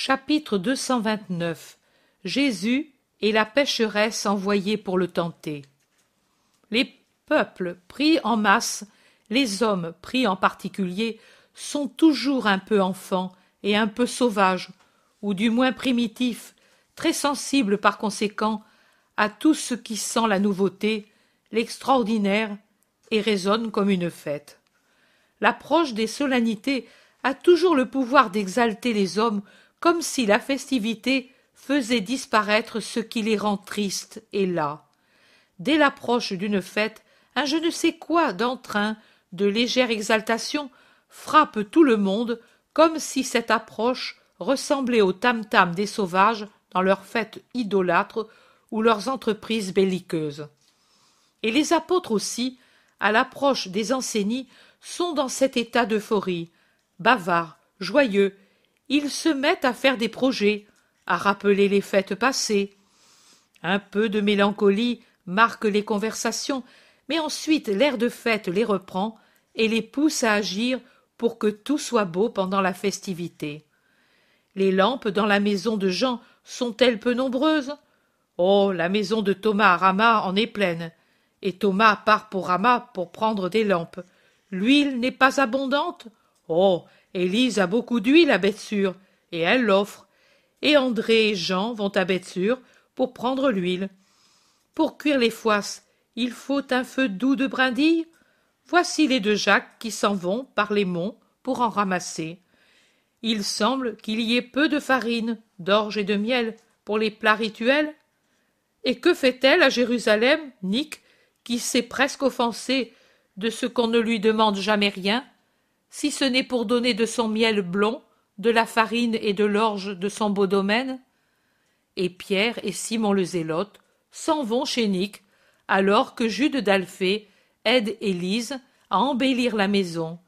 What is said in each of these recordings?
Chapitre 229 Jésus et la pécheresse envoyée pour le tenter. Les peuples pris en masse, les hommes pris en particulier, sont toujours un peu enfants et un peu sauvages, ou du moins primitifs, très sensibles par conséquent à tout ce qui sent la nouveauté, l'extraordinaire, et résonne comme une fête. L'approche des solennités a toujours le pouvoir d'exalter les hommes comme si la festivité faisait disparaître ce qui les rend tristes et las. Dès l'approche d'une fête, un je ne sais quoi d'entrain, de légère exaltation, frappe tout le monde, comme si cette approche ressemblait au tam-tam des sauvages dans leurs fêtes idolâtres ou leurs entreprises belliqueuses. Et les apôtres aussi, à l'approche des enseignis, sont dans cet état d'euphorie, bavards, joyeux, ils se mettent à faire des projets, à rappeler les fêtes passées. Un peu de mélancolie marque les conversations, mais ensuite l'air de fête les reprend et les pousse à agir pour que tout soit beau pendant la festivité. Les lampes dans la maison de Jean sont-elles peu nombreuses? Oh, la maison de Thomas à Rama en est pleine, et Thomas part pour Rama pour prendre des lampes. L'huile n'est pas abondante? Oh, Élise a beaucoup d'huile à Bethsure, et elle l'offre. Et André et Jean vont à Bethsure pour prendre l'huile. Pour cuire les foisses, il faut un feu doux de brindilles. Voici les deux Jacques qui s'en vont par les monts pour en ramasser. Il semble qu'il y ait peu de farine, d'orge et de miel pour les plats rituels. Et que fait-elle à Jérusalem, Nick, qui s'est presque offensé de ce qu'on ne lui demande jamais rien si ce n'est pour donner de son miel blond, de la farine et de l'orge de son beau domaine Et Pierre et Simon le Zélote s'en vont chez Nick, alors que Jude d'Alphée aide Élise à embellir la maison.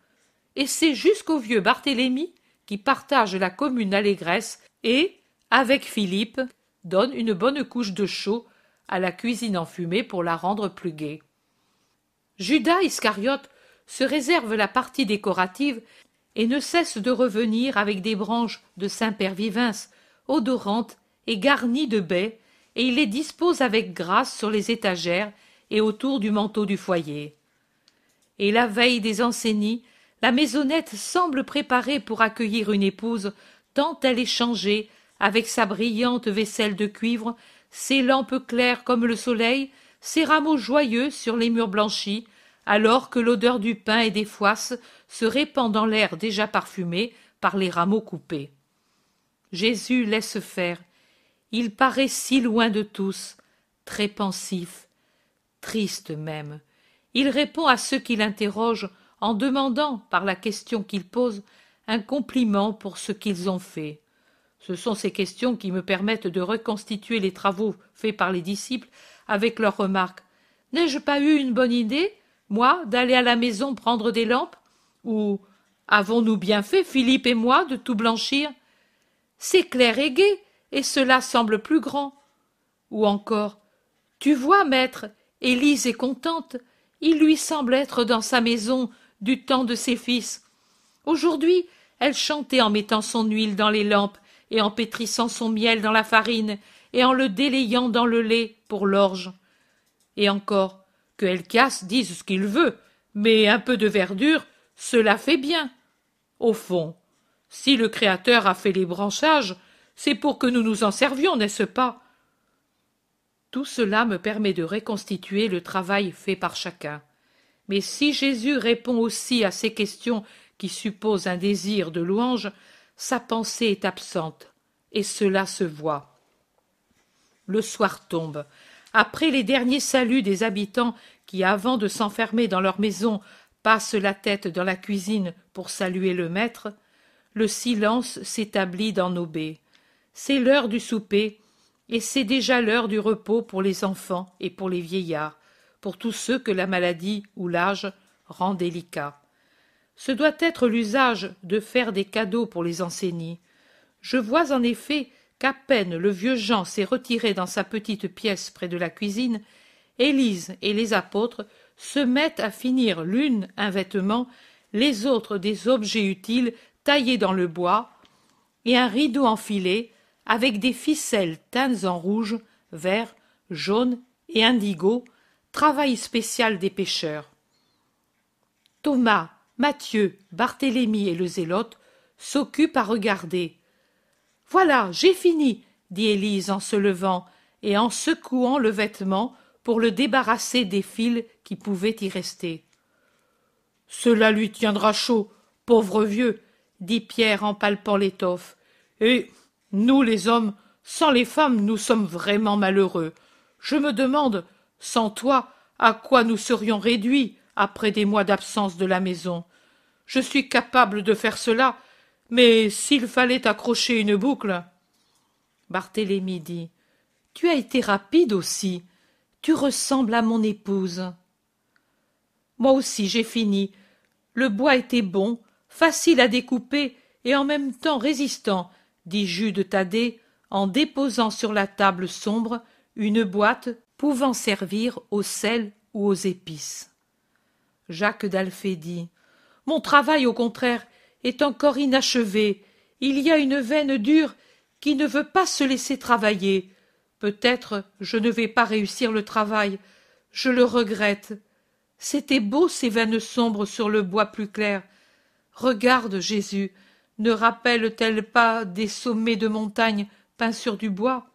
Et c'est jusqu'au vieux Barthélemy qui partage la commune allégresse et, avec Philippe, donne une bonne couche de chaud à la cuisine enfumée pour la rendre plus gaie. Judas Iscariote se réserve la partie décorative et ne cesse de revenir avec des branches de Saint-Père Vivens, odorantes et garnies de baies, et il les dispose avec grâce sur les étagères et autour du manteau du foyer. Et la veille des enseignies, la maisonnette semble préparée pour accueillir une épouse, tant elle est changée, avec sa brillante vaisselle de cuivre, ses lampes claires comme le soleil, ses rameaux joyeux sur les murs blanchis, alors que l'odeur du pain et des foisses se répand dans l'air déjà parfumé par les rameaux coupés. Jésus laisse faire. Il paraît si loin de tous, très pensif, triste même. Il répond à ceux qui l'interrogent en demandant, par la question qu'il pose, un compliment pour ce qu'ils ont fait. Ce sont ces questions qui me permettent de reconstituer les travaux faits par les disciples avec leurs remarques. N'ai-je pas eu une bonne idée? Moi, d'aller à la maison prendre des lampes Ou avons-nous bien fait, Philippe et moi, de tout blanchir? C'est clair et gai, et cela semble plus grand. Ou encore Tu vois, maître, Élise est contente, il lui semble être dans sa maison du temps de ses fils. Aujourd'hui, elle chantait en mettant son huile dans les lampes et en pétrissant son miel dans la farine et en le délayant dans le lait pour l'orge. Et encore, que Elchias dise ce qu'il veut, mais un peu de verdure, cela fait bien. Au fond, si le Créateur a fait les branchages, c'est pour que nous nous en servions, n'est-ce pas? Tout cela me permet de reconstituer le travail fait par chacun. Mais si Jésus répond aussi à ces questions qui supposent un désir de louange, sa pensée est absente, et cela se voit. Le soir tombe, après les derniers saluts des habitants qui, avant de s'enfermer dans leur maison, passent la tête dans la cuisine pour saluer le maître, le silence s'établit dans nos baies. C'est l'heure du souper, et c'est déjà l'heure du repos pour les enfants et pour les vieillards, pour tous ceux que la maladie ou l'âge rend délicats. Ce doit être l'usage de faire des cadeaux pour les enseigner. Je vois en effet qu'à peine le vieux Jean s'est retiré dans sa petite pièce près de la cuisine, Élise et les apôtres se mettent à finir l'une un vêtement, les autres des objets utiles taillés dans le bois, et un rideau enfilé avec des ficelles teintes en rouge, vert, jaune et indigo, travail spécial des pêcheurs. Thomas, Mathieu, Barthélemy et le zélote s'occupent à regarder. Voilà, j'ai fini, dit Élise en se levant et en secouant le vêtement pour le débarrasser des fils qui pouvaient y rester. Cela lui tiendra chaud, pauvre vieux, dit Pierre en palpant l'étoffe. Et nous, les hommes, sans les femmes, nous sommes vraiment malheureux. Je me demande, sans toi, à quoi nous serions réduits après des mois d'absence de la maison. Je suis capable de faire cela, mais s'il fallait accrocher une boucle. Barthélemy dit. Tu as été rapide aussi. Tu ressembles à mon épouse. Moi aussi j'ai fini. Le bois était bon, facile à découper et en même temps résistant, dit Jude Thaddée en déposant sur la table sombre une boîte pouvant servir au sel ou aux épices. Jacques d'Alphée dit Mon travail, au contraire, est encore inachevé. Il y a une veine dure qui ne veut pas se laisser travailler. Peut-être je ne vais pas réussir le travail. Je le regrette. C'était beau ces veines sombres sur le bois plus clair. Regarde, Jésus, ne rappellent-elles pas des sommets de montagnes peints sur du bois?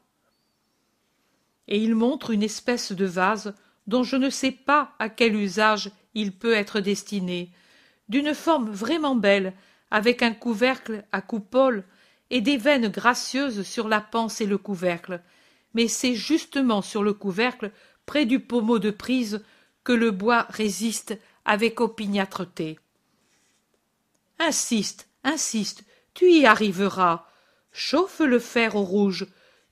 Et il montre une espèce de vase dont je ne sais pas à quel usage il peut être destiné, d'une forme vraiment belle, avec un couvercle à coupole et des veines gracieuses sur la panse et le couvercle, mais c'est justement sur le couvercle, près du pommeau de prise, que le bois résiste avec opiniâtreté. Insiste, insiste, tu y arriveras. Chauffe le fer au rouge,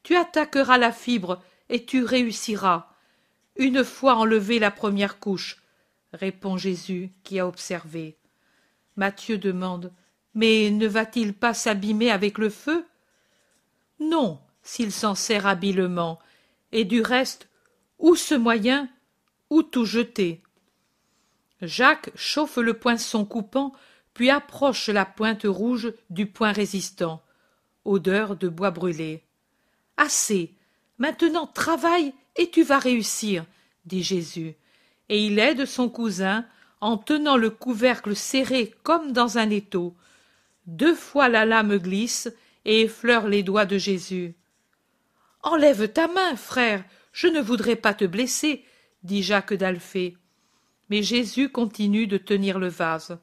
tu attaqueras la fibre et tu réussiras. Une fois enlevée la première couche, répond Jésus qui a observé. Matthieu demande Mais ne va-t-il pas s'abîmer avec le feu? Non, s'il s'en sert habilement, et du reste, ou ce moyen, ou tout jeter? Jacques chauffe le poinçon coupant, puis approche la pointe rouge du point résistant. Odeur de bois brûlé. Assez. Maintenant travaille et tu vas réussir, dit Jésus. Et il aide son cousin en tenant le couvercle serré comme dans un étau. Deux fois la lame glisse et effleure les doigts de Jésus. Enlève ta main, frère, je ne voudrais pas te blesser, dit Jacques d'Alphée. Mais Jésus continue de tenir le vase.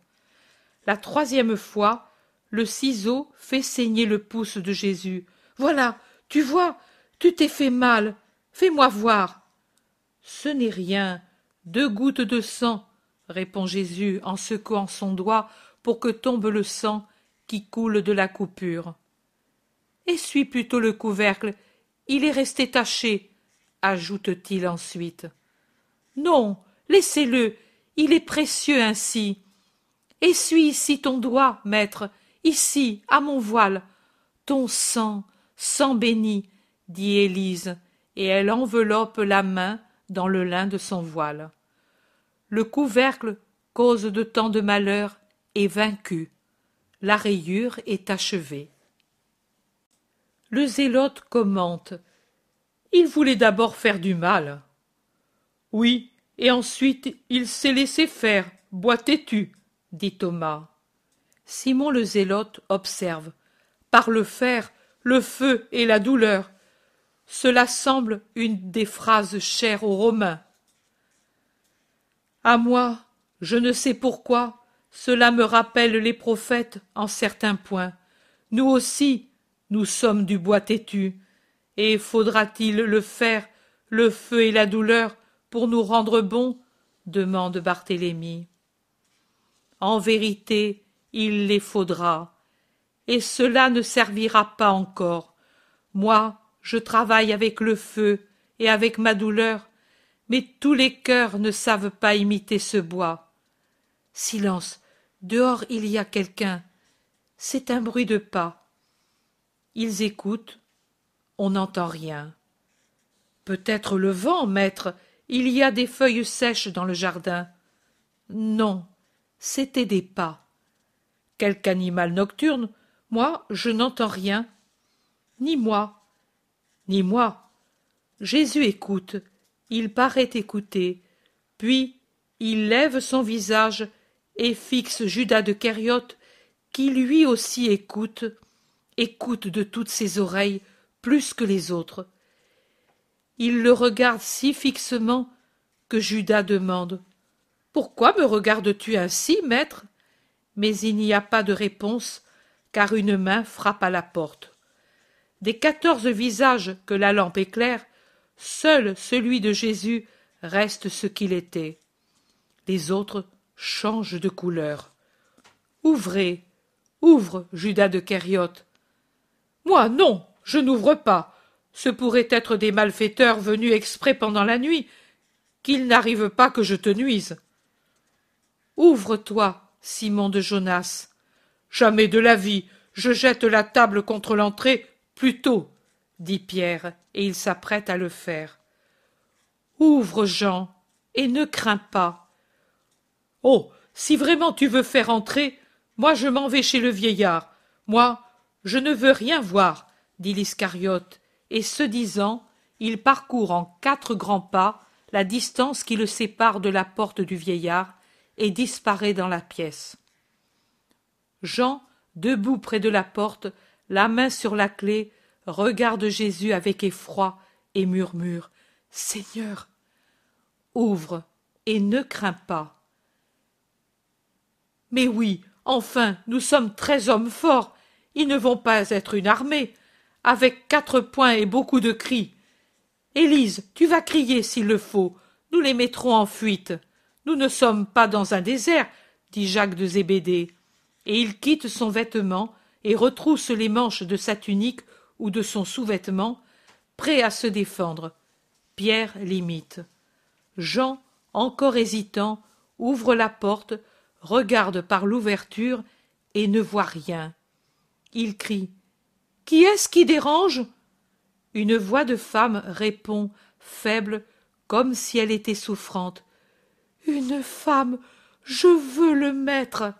La troisième fois, le ciseau fait saigner le pouce de Jésus. Voilà, tu vois, tu t'es fait mal. Fais-moi voir. Ce n'est rien. Deux gouttes de sang, répond Jésus en secouant son doigt pour que tombe le sang qui coule de la coupure. Essuie plutôt le couvercle il est resté taché, ajoute-t-il ensuite. Non, laissez-le, il est précieux ainsi. Essuie ici ton doigt, maître, ici, à mon voile. Ton sang, sang béni, dit Élise, et elle enveloppe la main dans le lin de son voile. Le couvercle, cause de tant de malheur, est vaincu. La rayure est achevée. Le zélote commente. Il voulait d'abord faire du mal. Oui, et ensuite il s'est laissé faire, bois têtu, dit Thomas. Simon le zélote observe. Par le fer, le feu et la douleur. Cela semble une des phrases chères aux Romains. À moi, je ne sais pourquoi, cela me rappelle les prophètes en certains points. Nous aussi, nous sommes du bois têtu, et faudra-t-il le faire, le feu et la douleur, pour nous rendre bons? demande Barthélemy. En vérité, il les faudra, et cela ne servira pas encore. Moi, je travaille avec le feu et avec ma douleur, mais tous les cœurs ne savent pas imiter ce bois. Silence. Dehors il y a quelqu'un. C'est un bruit de pas. Ils écoutent. On n'entend rien. Peut-être le vent, maître. Il y a des feuilles sèches dans le jardin. Non, c'étaient des pas. Quelque animal nocturne, Moi, je n'entends rien. Ni moi. Ni moi. Jésus écoute. Il paraît écouter. Puis il lève son visage et fixe Judas de Kériote, qui lui aussi écoute, écoute de toutes ses oreilles plus que les autres. Il le regarde si fixement que Judas demande Pourquoi me regardes-tu ainsi, maître? Mais il n'y a pas de réponse, car une main frappe à la porte. Des quatorze visages que la lampe éclaire, seul celui de Jésus reste ce qu'il était. Les autres changent de couleur. Ouvrez, ouvre, Judas de Kériote. Moi, non, je n'ouvre pas. Ce pourraient être des malfaiteurs venus exprès pendant la nuit. Qu'il n'arrive pas que je te nuise. Ouvre-toi, Simon de Jonas. Jamais de la vie. Je jette la table contre l'entrée plus tôt, dit Pierre, et il s'apprête à le faire. Ouvre, Jean, et ne crains pas. Oh. Si vraiment tu veux faire entrer, moi je m'en vais chez le vieillard. Moi, je ne veux rien voir, dit l'Iscariote, et ce disant, il parcourt en quatre grands pas la distance qui le sépare de la porte du vieillard et disparaît dans la pièce. Jean, debout près de la porte, la main sur la clé, regarde Jésus avec effroi et murmure Seigneur, ouvre et ne crains pas. Mais oui, enfin, nous sommes treize hommes forts. Ils ne vont pas être une armée, avec quatre poings et beaucoup de cris. Élise, tu vas crier s'il le faut. Nous les mettrons en fuite. Nous ne sommes pas dans un désert, dit Jacques de Zébédée. Et il quitte son vêtement et retrousse les manches de sa tunique ou de son sous-vêtement, prêt à se défendre. Pierre l'imite. Jean, encore hésitant, ouvre la porte, regarde par l'ouverture et ne voit rien. Il crie. Qui est-ce qui dérange? Une voix de femme répond, faible, comme si elle était souffrante. Une femme. Je veux le maître.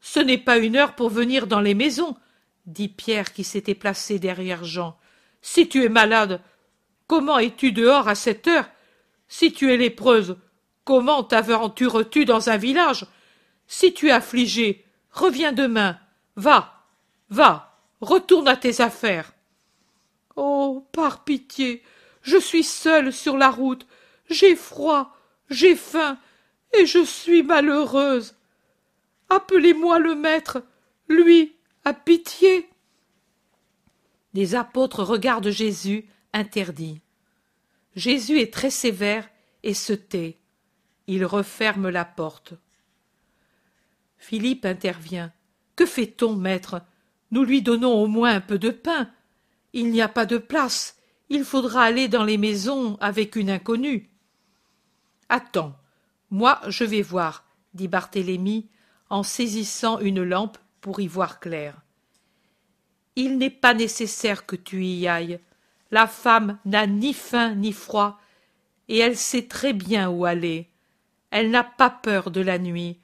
Ce n'est pas une heure pour venir dans les maisons, dit Pierre qui s'était placé derrière Jean. Si tu es malade, comment es-tu dehors à cette heure? Si tu es lépreuse, comment t'aventures-tu dans un village? Si tu es affligé, reviens demain. Va, va, retourne à tes affaires. Oh. Par pitié. Je suis seule sur la route. J'ai froid, j'ai faim, et je suis malheureuse. Appelez moi le maître. Lui a pitié. Les apôtres regardent Jésus interdit. Jésus est très sévère et se tait. Il referme la porte. Philippe intervient. Que fait-on, maître? Nous lui donnons au moins un peu de pain. Il n'y a pas de place. Il faudra aller dans les maisons avec une inconnue. Attends, moi je vais voir, dit Barthélemy en saisissant une lampe pour y voir clair. Il n'est pas nécessaire que tu y ailles. La femme n'a ni faim ni froid, et elle sait très bien où aller. Elle n'a pas peur de la nuit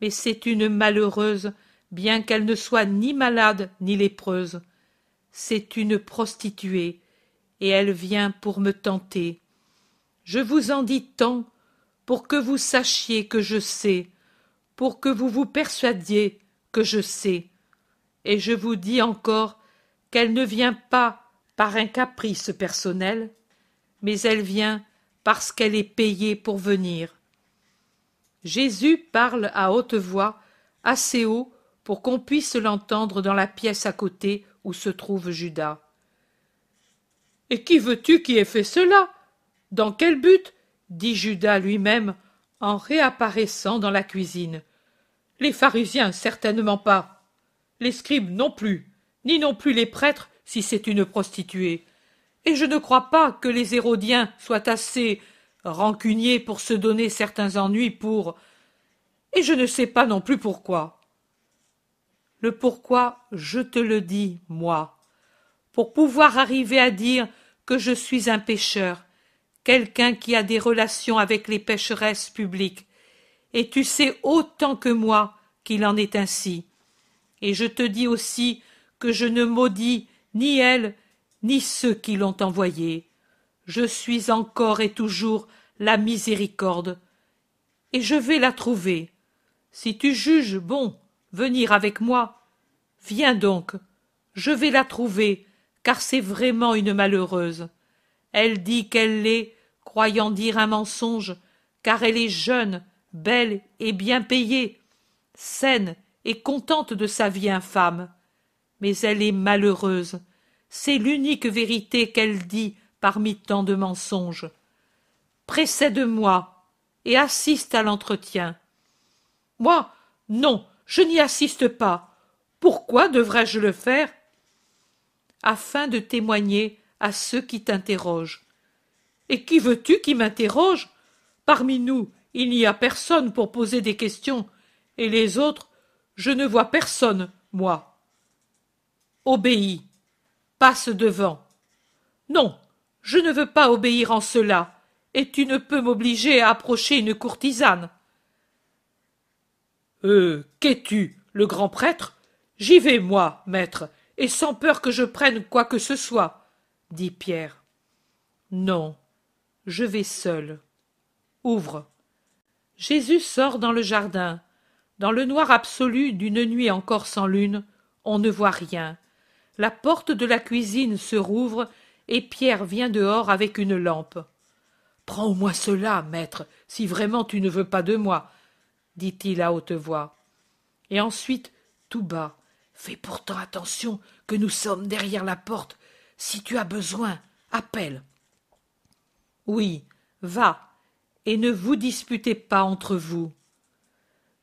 mais c'est une malheureuse, bien qu'elle ne soit ni malade ni lépreuse. C'est une prostituée, et elle vient pour me tenter. Je vous en dis tant pour que vous sachiez que je sais, pour que vous vous persuadiez que je sais. Et je vous dis encore qu'elle ne vient pas par un caprice personnel, mais elle vient parce qu'elle est payée pour venir. Jésus parle à haute voix, assez haut pour qu'on puisse l'entendre dans la pièce à côté où se trouve Judas. Et qui veux-tu qui ait fait cela? Dans quel but? dit Judas lui-même en réapparaissant dans la cuisine. Les pharisiens, certainement pas. Les scribes non plus, ni non plus les prêtres si c'est une prostituée. Et je ne crois pas que les Hérodiens soient assez rancunier pour se donner certains ennuis pour. Et je ne sais pas non plus pourquoi. Le pourquoi, je te le dis, moi, pour pouvoir arriver à dire que je suis un pécheur, quelqu'un qui a des relations avec les pécheresses publiques, et tu sais autant que moi qu'il en est ainsi. Et je te dis aussi que je ne maudis ni elle, ni ceux qui l'ont envoyée. Je suis encore et toujours la miséricorde, et je vais la trouver. Si tu juges bon venir avec moi, viens donc, je vais la trouver, car c'est vraiment une malheureuse. Elle dit qu'elle l'est, croyant dire un mensonge, car elle est jeune, belle et bien payée, saine et contente de sa vie infâme. Mais elle est malheureuse. C'est l'unique vérité qu'elle dit parmi tant de mensonges. Précède-moi et assiste à l'entretien. Moi, non, je n'y assiste pas. Pourquoi devrais-je le faire? Afin de témoigner à ceux qui t'interrogent. Et qui veux-tu qui m'interroge? Parmi nous, il n'y a personne pour poser des questions, et les autres, je ne vois personne, moi. Obéis. Passe devant. Non, je ne veux pas obéir en cela, et tu ne peux m'obliger à approcher une courtisane. Euh, qu'es-tu, le grand prêtre? J'y vais, moi, maître, et sans peur que je prenne quoi que ce soit, dit Pierre. Non, je vais seul. Ouvre. Jésus sort dans le jardin. Dans le noir absolu d'une nuit encore sans lune, on ne voit rien. La porte de la cuisine se rouvre et Pierre vient dehors avec une lampe. Prends au moins cela, maître, si vraiment tu ne veux pas de moi, dit-il à haute voix. Et ensuite, tout bas, fais pourtant attention que nous sommes derrière la porte. Si tu as besoin, appelle. Oui, va, et ne vous disputez pas entre vous.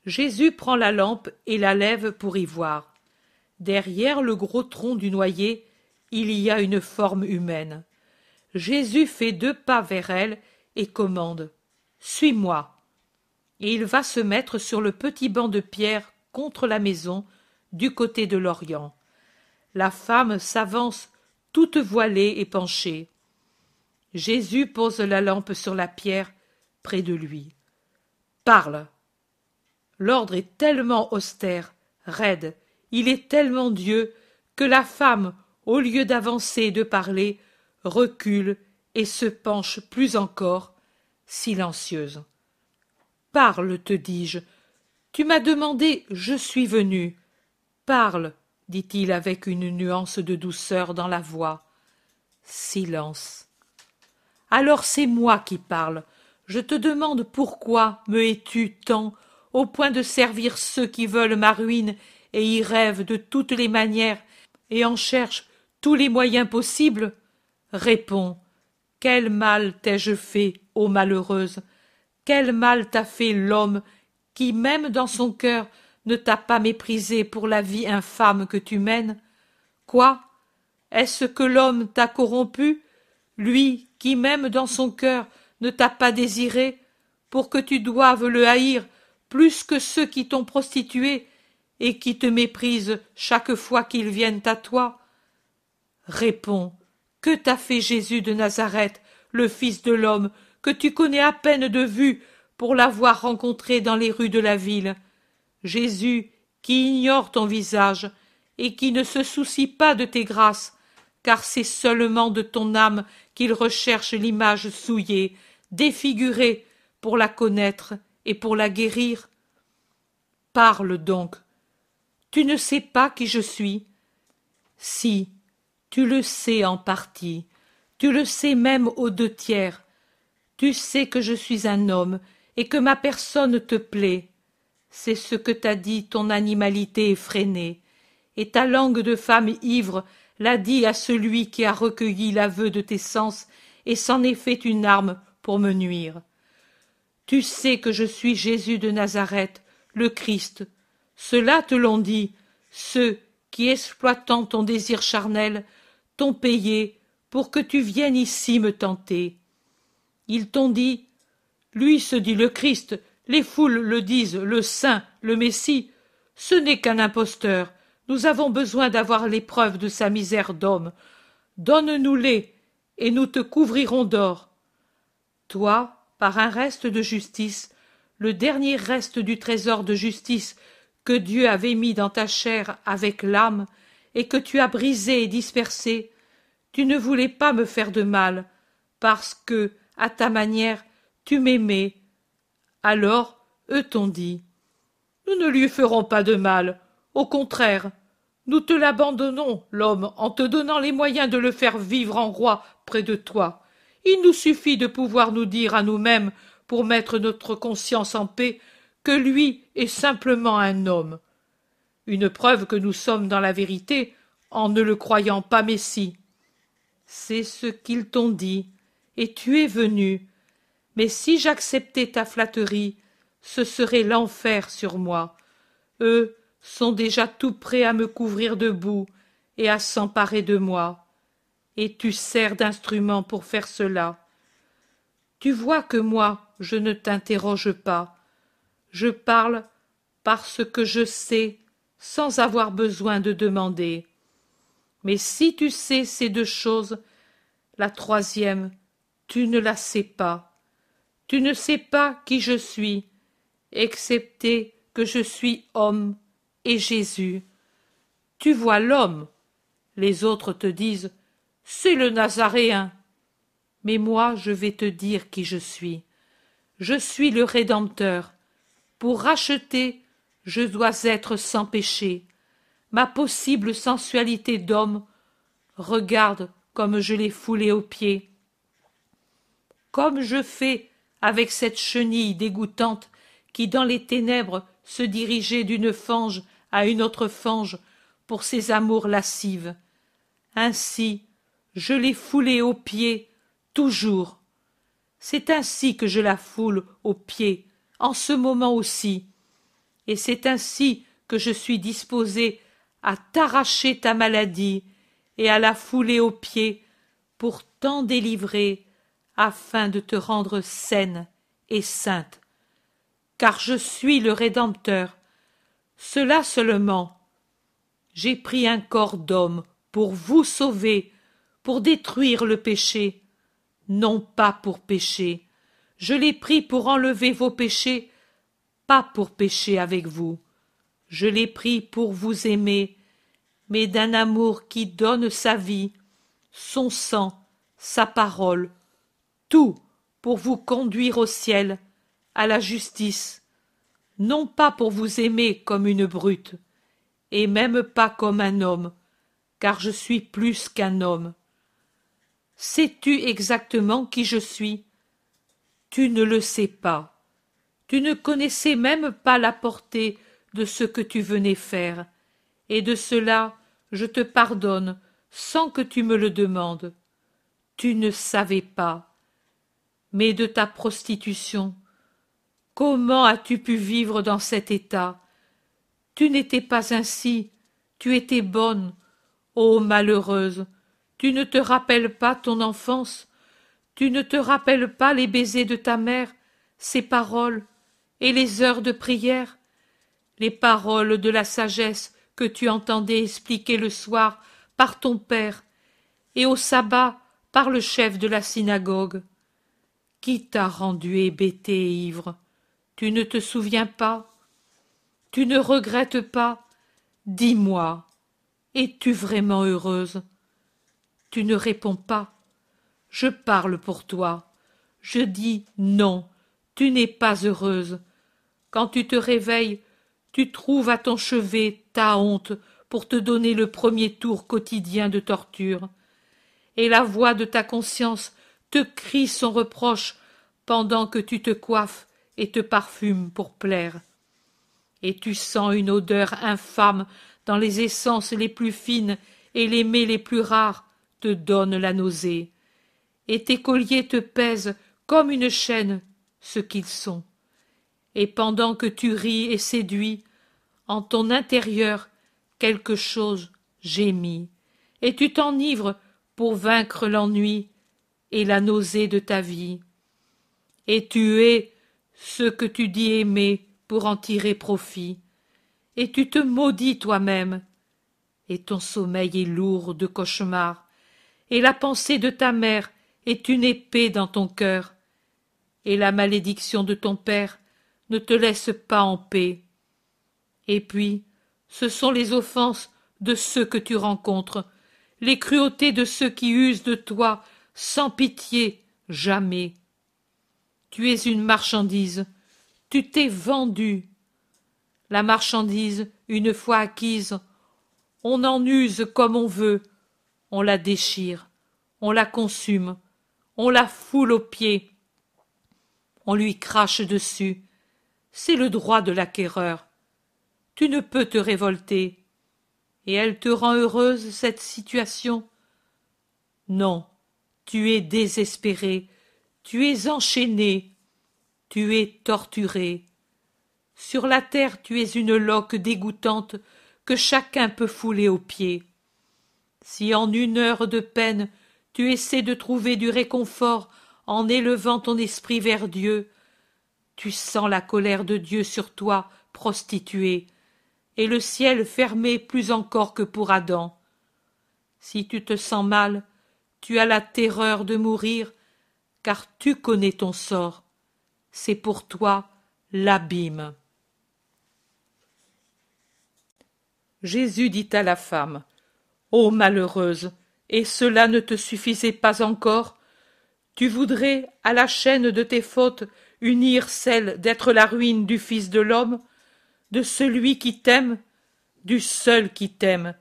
Jésus prend la lampe et la lève pour y voir. Derrière le gros tronc du noyer, il y a une forme humaine. Jésus fait deux pas vers elle commande Suis-moi. Et il va se mettre sur le petit banc de pierre contre la maison, du côté de l'Orient. La femme s'avance toute voilée et penchée. Jésus pose la lampe sur la pierre près de lui. Parle. L'ordre est tellement austère, raide, il est tellement Dieu, que la femme, au lieu d'avancer et de parler, recule et se penche plus encore, silencieuse. Parle, te dis-je. Tu m'as demandé, je suis venu. Parle, dit-il avec une nuance de douceur dans la voix. Silence. Alors c'est moi qui parle. Je te demande pourquoi me hais-tu tant, au point de servir ceux qui veulent ma ruine et y rêvent de toutes les manières et en cherchent tous les moyens possibles? Réponds. Quel mal t'ai-je fait, ô malheureuse? Quel mal t'a fait l'homme qui, même dans son cœur, ne t'a pas méprisé pour la vie infâme que tu mènes? Quoi? Est-ce que l'homme t'a corrompu? Lui qui même dans son cœur ne t'a pas désiré, pour que tu doives le haïr plus que ceux qui t'ont prostitué et qui te méprisent chaque fois qu'ils viennent à toi? Réponds, que t'a fait Jésus de Nazareth, le Fils de l'homme, que tu connais à peine de vue pour l'avoir rencontré dans les rues de la ville? Jésus, qui ignore ton visage et qui ne se soucie pas de tes grâces, car c'est seulement de ton âme qu'il recherche l'image souillée, défigurée, pour la connaître et pour la guérir. Parle donc. Tu ne sais pas qui je suis? Si, tu le sais en partie, tu le sais même aux deux tiers. Tu sais que je suis un homme et que ma personne te plaît. C'est ce que t'a dit ton animalité effrénée, et ta langue de femme ivre l'a dit à celui qui a recueilli l'aveu de tes sens et s'en est fait une arme pour me nuire. Tu sais que je suis Jésus de Nazareth, le Christ. Cela te l'ont dit, ceux qui, exploitant ton désir charnel, t'ont payé pour que tu viennes ici me tenter. Ils t'ont dit, lui se dit le Christ, les foules le disent, le Saint, le Messie. Ce n'est qu'un imposteur, nous avons besoin d'avoir les preuves de sa misère d'homme. Donne-nous-les, et nous te couvrirons d'or. Toi, par un reste de justice, le dernier reste du trésor de justice que Dieu avait mis dans ta chair avec l'âme, et que tu as brisé et dispersé, tu ne voulais pas me faire de mal, parce que, à ta manière, tu m'aimais. Alors, eux t'ont dit. Nous ne lui ferons pas de mal. Au contraire, nous te l'abandonnons, l'homme, en te donnant les moyens de le faire vivre en roi près de toi. Il nous suffit de pouvoir nous dire à nous-mêmes, pour mettre notre conscience en paix, que lui est simplement un homme. Une preuve que nous sommes dans la vérité en ne le croyant pas Messie. C'est ce qu'ils t'ont dit, et tu es venu. Mais si j'acceptais ta flatterie, ce serait l'enfer sur moi. Eux sont déjà tout prêts à me couvrir de boue et à s'emparer de moi. Et tu sers d'instrument pour faire cela. Tu vois que moi, je ne t'interroge pas. Je parle parce que je sais, sans avoir besoin de demander. Mais si tu sais ces deux choses, la troisième, tu ne la sais pas. Tu ne sais pas qui je suis, excepté que je suis homme et Jésus. Tu vois l'homme. Les autres te disent C'est le Nazaréen. Mais moi je vais te dire qui je suis. Je suis le Rédempteur. Pour racheter, je dois être sans péché. Ma possible sensualité d'homme, regarde comme je l'ai foulée aux pieds. Comme je fais avec cette chenille dégoûtante qui dans les ténèbres se dirigeait d'une fange à une autre fange pour ses amours lascives. Ainsi, je l'ai foulée aux pieds, toujours. C'est ainsi que je la foule aux pieds, en ce moment aussi. Et c'est ainsi que je suis disposé à t'arracher ta maladie et à la fouler aux pieds pour t'en délivrer afin de te rendre saine et sainte car je suis le Rédempteur. Cela seulement. J'ai pris un corps d'homme pour vous sauver, pour détruire le péché, non pas pour pécher. Je l'ai pris pour enlever vos péchés, pas pour pécher avec vous. Je l'ai pris pour vous aimer, mais d'un amour qui donne sa vie, son sang, sa parole, tout pour vous conduire au ciel, à la justice, non pas pour vous aimer comme une brute, et même pas comme un homme, car je suis plus qu'un homme. Sais-tu exactement qui je suis? Tu ne le sais pas. Tu ne connaissais même pas la portée de ce que tu venais faire, et de cela je te pardonne sans que tu me le demandes. Tu ne savais pas. Mais de ta prostitution, Comment as-tu pu vivre dans cet état? Tu n'étais pas ainsi, tu étais bonne. Ô malheureuse, tu ne te rappelles pas ton enfance, tu ne te rappelles pas les baisers de ta mère, ses paroles, et les heures de prière, les paroles de la sagesse que tu entendais expliquer le soir par ton père, et au sabbat par le chef de la synagogue. Qui t'a rendu hébété et ivre? Tu ne te souviens pas? Tu ne regrettes pas? Dis-moi, es-tu vraiment heureuse? Tu ne réponds pas. Je parle pour toi. Je dis non, tu n'es pas heureuse. Quand tu te réveilles, tu trouves à ton chevet ta honte pour te donner le premier tour quotidien de torture. Et la voix de ta conscience te crie son reproche pendant que tu te coiffes et te parfume pour plaire. Et tu sens une odeur infâme dans les essences les plus fines et les mets les plus rares te donnent la nausée. Et tes colliers te pèsent comme une chaîne, ce qu'ils sont. Et pendant que tu ris et séduis, en ton intérieur quelque chose gémit, et tu t'enivres pour vaincre l'ennui et la nausée de ta vie. Et tu es ce que tu dis aimer pour en tirer profit, et tu te maudis toi-même, et ton sommeil est lourd de cauchemars, et la pensée de ta mère est une épée dans ton cœur, et la malédiction de ton père ne te laisse pas en paix. Et puis, ce sont les offenses de ceux que tu rencontres, les cruautés de ceux qui usent de toi sans pitié jamais. Tu es une marchandise, tu t'es vendu. La marchandise, une fois acquise, on en use comme on veut, on la déchire, on la consume, on la foule aux pieds, on lui crache dessus. C'est le droit de l'acquéreur. Tu ne peux te révolter. Et elle te rend heureuse, cette situation Non, tu es désespéré, tu es enchaîné, tu es torturé. Sur la terre tu es une loque dégoûtante que chacun peut fouler aux pieds. Si en une heure de peine tu essaies de trouver du réconfort en élevant ton esprit vers Dieu, tu sens la colère de Dieu sur toi, prostituée, et le ciel fermé plus encore que pour Adam. Si tu te sens mal, tu as la terreur de mourir, car tu connais ton sort. C'est pour toi l'abîme. Jésus dit à la femme. Ô malheureuse, et cela ne te suffisait pas encore? Tu voudrais, à la chaîne de tes fautes, unir celle d'être la ruine du Fils de l'homme, de celui qui t'aime, du seul qui t'aime,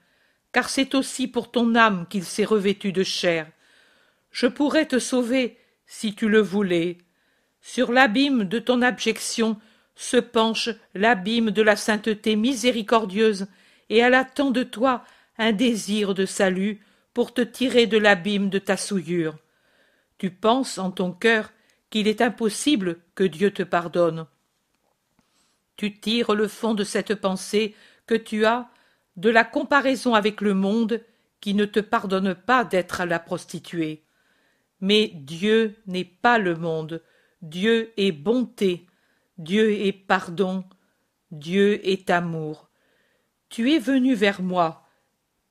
car c'est aussi pour ton âme qu'il s'est revêtu de chair. Je pourrais te sauver si tu le voulais. Sur l'abîme de ton abjection se penche l'abîme de la sainteté miséricordieuse, et elle attend de toi un désir de salut pour te tirer de l'abîme de ta souillure. Tu penses en ton cœur qu'il est impossible que Dieu te pardonne. Tu tires le fond de cette pensée que tu as de la comparaison avec le monde qui ne te pardonne pas d'être la prostituée. Mais Dieu n'est pas le monde, Dieu est bonté, Dieu est pardon, Dieu est amour. Tu es venu vers moi,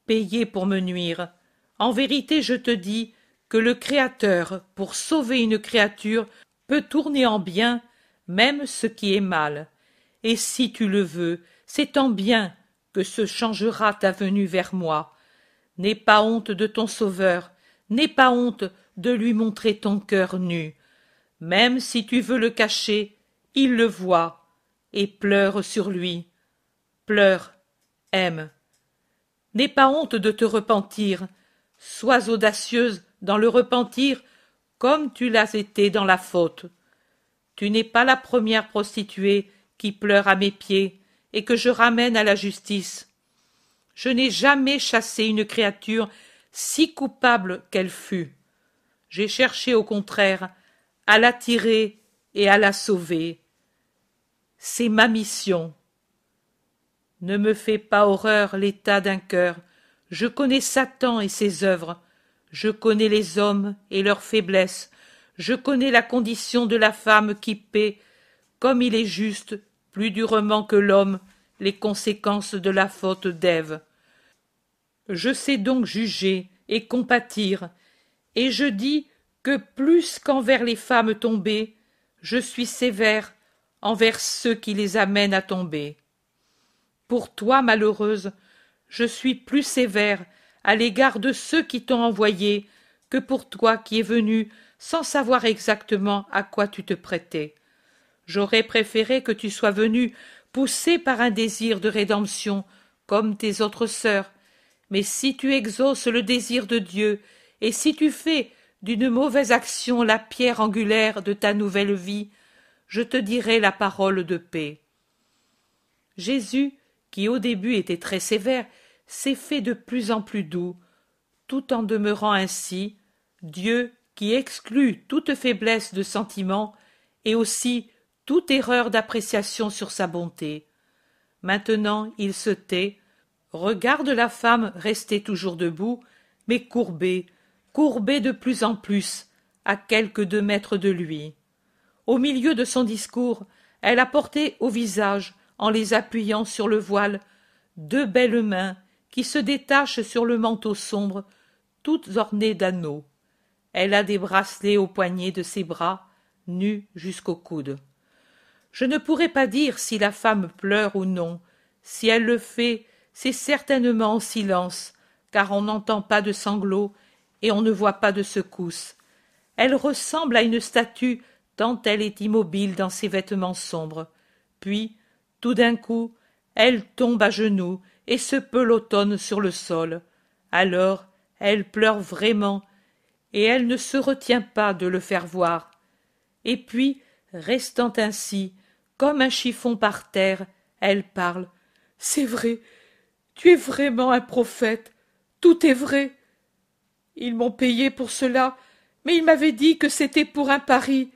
payé pour me nuire. En vérité, je te dis que le Créateur, pour sauver une créature, peut tourner en bien même ce qui est mal. Et si tu le veux, c'est en bien que se changera ta venue vers moi. N'aie pas honte de ton Sauveur, n'aie pas honte de lui montrer ton cœur nu. Même si tu veux le cacher, il le voit, et pleure sur lui. Pleure, aime. N'aie pas honte de te repentir, sois audacieuse dans le repentir comme tu l'as été dans la faute. Tu n'es pas la première prostituée qui pleure à mes pieds et que je ramène à la justice. Je n'ai jamais chassé une créature si coupable qu'elle fût. J'ai cherché au contraire à l'attirer et à la sauver. C'est ma mission. Ne me fais pas horreur l'état d'un cœur. Je connais Satan et ses œuvres. Je connais les hommes et leurs faiblesses. Je connais la condition de la femme qui paie, comme il est juste, plus durement que l'homme, les conséquences de la faute d'Ève. Je sais donc juger et compatir, et je dis que plus qu'envers les femmes tombées, je suis sévère envers ceux qui les amènent à tomber. Pour toi, malheureuse, je suis plus sévère à l'égard de ceux qui t'ont envoyé que pour toi qui es venu sans savoir exactement à quoi tu te prêtais. J'aurais préféré que tu sois venu poussé par un désir de rédemption, comme tes autres sœurs, mais si tu exauces le désir de Dieu, et si tu fais d'une mauvaise action la pierre angulaire de ta nouvelle vie, je te dirai la parole de paix. Jésus, qui au début était très sévère, s'est fait de plus en plus doux, tout en demeurant ainsi, Dieu, qui exclut toute faiblesse de sentiment et aussi toute erreur d'appréciation sur sa bonté. Maintenant il se tait, regarde la femme restée toujours debout, mais courbée, courbée de plus en plus, à quelques deux mètres de lui. Au milieu de son discours, elle a porté au visage, en les appuyant sur le voile, deux belles mains qui se détachent sur le manteau sombre, toutes ornées d'anneaux. Elle a des bracelets aux poignets de ses bras, nus jusqu'au coude. Je ne pourrais pas dire si la femme pleure ou non, Si elle le fait, c'est certainement en silence, car on n'entend pas de sanglots et on ne voit pas de secousses. Elle ressemble à une statue tant elle est immobile dans ses vêtements sombres. Puis, tout d'un coup, elle tombe à genoux et se pelotonne sur le sol. Alors, elle pleure vraiment, et elle ne se retient pas de le faire voir. Et puis, restant ainsi, comme un chiffon par terre, elle parle. C'est vrai, tu es vraiment un prophète, tout est vrai. Ils m'ont payé pour cela, mais ils m'avaient dit que c'était pour un pari.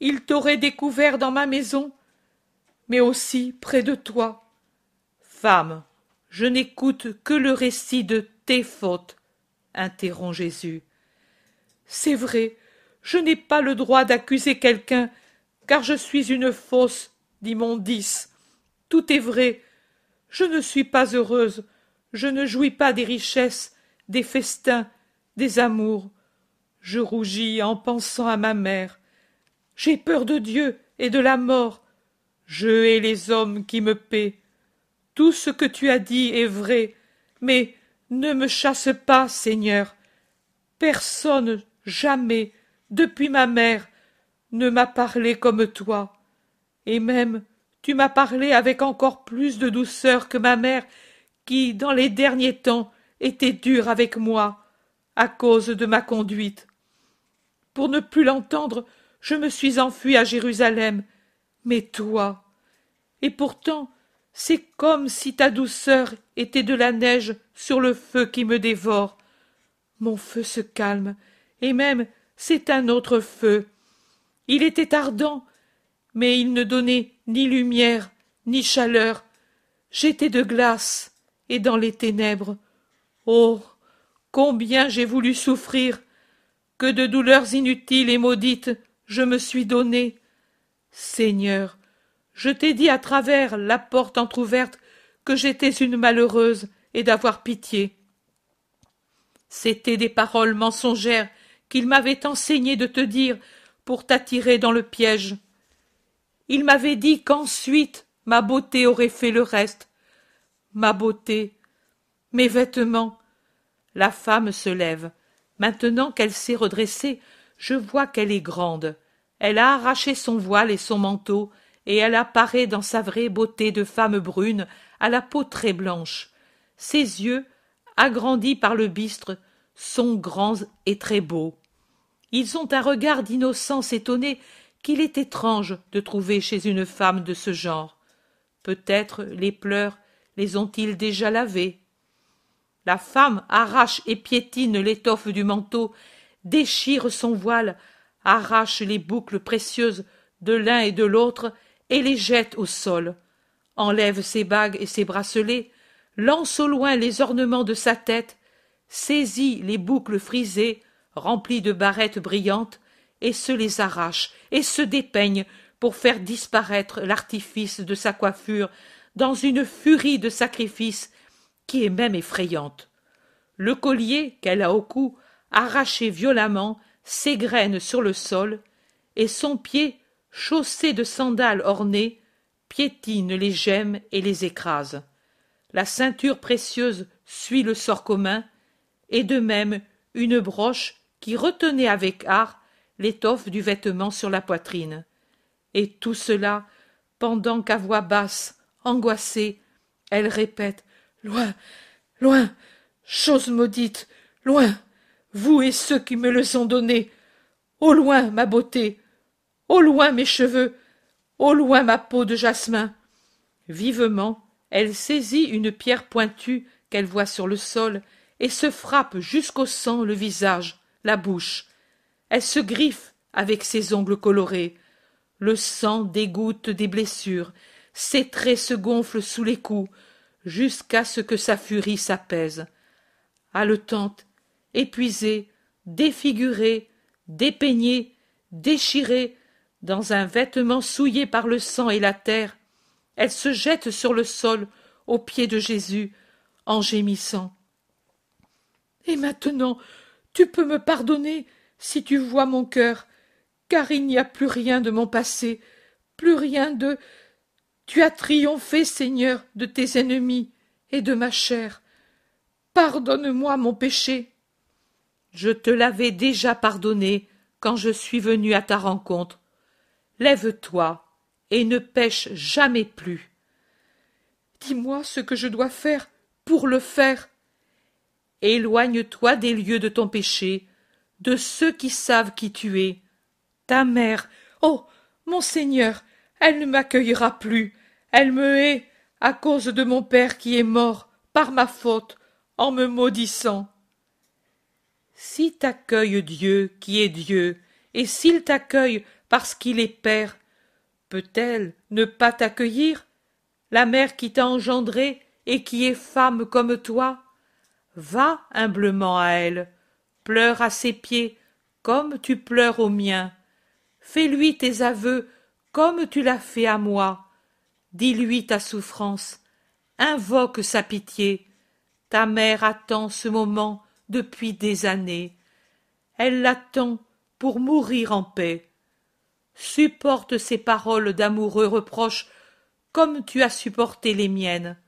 Ils t'auraient découvert dans ma maison, mais aussi près de toi. Femme, je n'écoute que le récit de tes fautes, interrompt Jésus. C'est vrai, je n'ai pas le droit d'accuser quelqu'un, car je suis une fausse, dit Mondis. Tout est vrai. Je ne suis pas heureuse, je ne jouis pas des richesses, des festins, des amours. Je rougis en pensant à ma mère. J'ai peur de Dieu et de la mort. Je hais les hommes qui me paient. Tout ce que tu as dit est vrai, mais ne me chasse pas, Seigneur. Personne, jamais, depuis ma mère, ne m'a parlé comme toi. Et même tu m'as parlé avec encore plus de douceur que ma mère, qui, dans les derniers temps, était dure avec moi, à cause de ma conduite. Pour ne plus l'entendre, je me suis enfui à Jérusalem. Mais toi. Et pourtant, c'est comme si ta douceur était de la neige sur le feu qui me dévore. Mon feu se calme, et même c'est un autre feu. Il était ardent, mais il ne donnait ni lumière, ni chaleur. J'étais de glace, et dans les ténèbres. Oh. Combien j'ai voulu souffrir. Que de douleurs inutiles et maudites je me suis donné. Seigneur, je t'ai dit à travers la porte entr'ouverte que j'étais une malheureuse et d'avoir pitié. C'étaient des paroles mensongères qu'il m'avait enseigné de te dire pour t'attirer dans le piège. Il m'avait dit qu'ensuite ma beauté aurait fait le reste. Ma beauté, mes vêtements. La femme se lève. Maintenant qu'elle s'est redressée, je vois qu'elle est grande. Elle a arraché son voile et son manteau, et elle apparaît dans sa vraie beauté de femme brune, à la peau très blanche. Ses yeux, agrandis par le bistre, sont grands et très beaux. Ils ont un regard d'innocence étonnée qu'il est étrange de trouver chez une femme de ce genre. Peut-être les pleurs les ont-ils déjà lavés. La femme arrache et piétine l'étoffe du manteau, déchire son voile, arrache les boucles précieuses de l'un et de l'autre et les jette au sol, enlève ses bagues et ses bracelets, lance au loin les ornements de sa tête, saisit les boucles frisées, remplies de barrettes brillantes, et se les arrache, et se dépeigne pour faire disparaître l'artifice de sa coiffure dans une furie de sacrifice qui est même effrayante. Le collier qu'elle a au cou, arraché violemment, s'égrène sur le sol, et son pied chaussé de sandales ornées, piétine les gemmes et les écrase. La ceinture précieuse suit le sort commun, et de même une broche qui retenait avec art l'étoffe du vêtement sur la poitrine. Et tout cela pendant qu'à voix basse, angoissée, elle répète Loin, loin, chose maudite, loin, vous et ceux qui me le ont donné. Au loin, ma beauté, au loin mes cheveux, au loin ma peau de jasmin. Vivement, elle saisit une pierre pointue qu'elle voit sur le sol et se frappe jusqu'au sang le visage, la bouche. Elle se griffe avec ses ongles colorés. Le sang dégoutte des blessures, ses traits se gonflent sous les coups, jusqu'à ce que sa furie s'apaise. Haletante, épuisée, défigurée, dépeignée, déchirée, dans un vêtement souillé par le sang et la terre, elle se jette sur le sol aux pieds de Jésus, en gémissant. Et maintenant, tu peux me pardonner si tu vois mon cœur, car il n'y a plus rien de mon passé, plus rien de. Tu as triomphé, Seigneur, de tes ennemis et de ma chair. Pardonne-moi mon péché. Je te l'avais déjà pardonné quand je suis venu à ta rencontre. Lève-toi et ne pêche jamais plus. Dis-moi ce que je dois faire pour le faire. Éloigne-toi des lieux de ton péché, de ceux qui savent qui tu es. Ta mère, oh, mon Seigneur, elle ne m'accueillera plus, elle me hait à cause de mon père qui est mort par ma faute en me maudissant. Si t'accueille Dieu qui est Dieu, et s'il t'accueille parce qu'il est Père, peut-elle ne pas t'accueillir, la mère qui t'a engendré et qui est femme comme toi? Va humblement à elle, pleure à ses pieds comme tu pleures aux miens. Fais-lui tes aveux comme tu l'as fait à moi. Dis-lui ta souffrance, invoque sa pitié. Ta mère attend ce moment depuis des années. Elle l'attend pour mourir en paix. Supporte ces paroles d'amoureux reproches comme tu as supporté les miennes.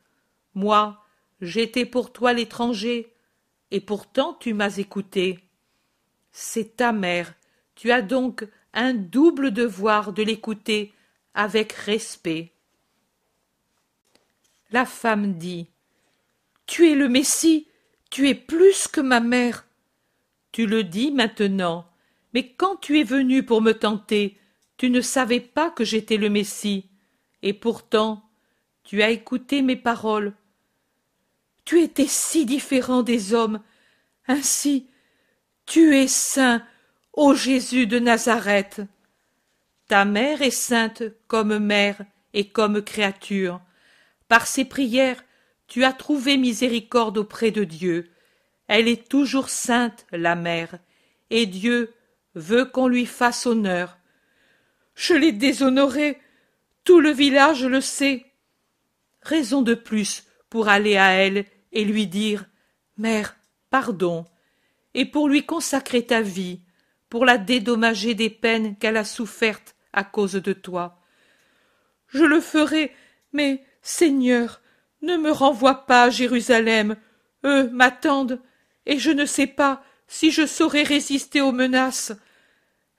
Moi, j'étais pour toi l'étranger, et pourtant tu m'as écouté. C'est ta mère, tu as donc un double devoir de l'écouter avec respect. La femme dit Tu es le Messie, tu es plus que ma mère. Tu le dis maintenant, mais quand tu es venu pour me tenter, tu ne savais pas que j'étais le Messie, et pourtant tu as écouté mes paroles. Tu étais si différent des hommes, ainsi tu es saint, ô Jésus de Nazareth. Ta mère est sainte comme mère et comme créature. Par ses prières, tu as trouvé miséricorde auprès de Dieu. Elle est toujours sainte, la mère, et Dieu veut qu'on lui fasse honneur. Je l'ai déshonorée, tout le village le sait. Raison de plus pour aller à elle et lui dire Mère, pardon, et pour lui consacrer ta vie, pour la dédommager des peines qu'elle a souffertes à cause de toi. Je le ferai, mais, Seigneur, ne me renvoie pas à Jérusalem. Eux m'attendent, et je ne sais pas si je saurai résister aux menaces.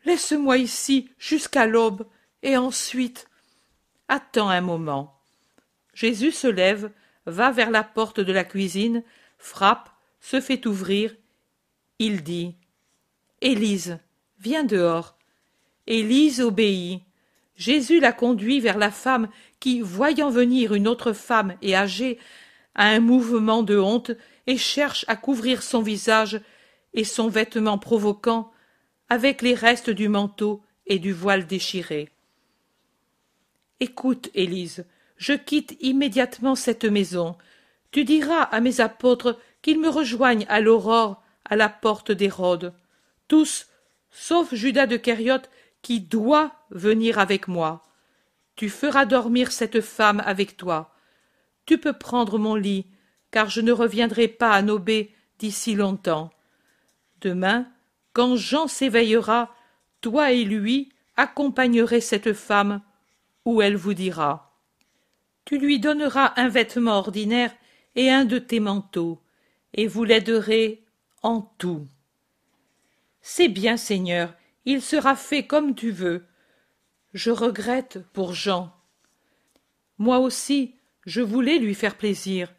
Laisse-moi ici jusqu'à l'aube, et ensuite. Attends un moment. Jésus se lève, va vers la porte de la cuisine, frappe, se fait ouvrir. Il dit Élise, viens dehors. Élise obéit. Jésus la conduit vers la femme qui, voyant venir une autre femme et âgée, a un mouvement de honte et cherche à couvrir son visage et son vêtement provoquant avec les restes du manteau et du voile déchiré. Écoute, Élise, je quitte immédiatement cette maison. Tu diras à mes apôtres qu'ils me rejoignent à l'aurore à la porte d'Hérode. Tous, sauf Judas de Kériote, qui doit venir avec moi. Tu feras dormir cette femme avec toi. Tu peux prendre mon lit, car je ne reviendrai pas à Nobé d'ici longtemps. Demain, quand Jean s'éveillera, toi et lui accompagnerez cette femme où elle vous dira. Tu lui donneras un vêtement ordinaire et un de tes manteaux, et vous l'aiderez en tout. C'est bien, Seigneur, il sera fait comme tu veux. Je regrette pour Jean. Moi aussi, je voulais lui faire plaisir,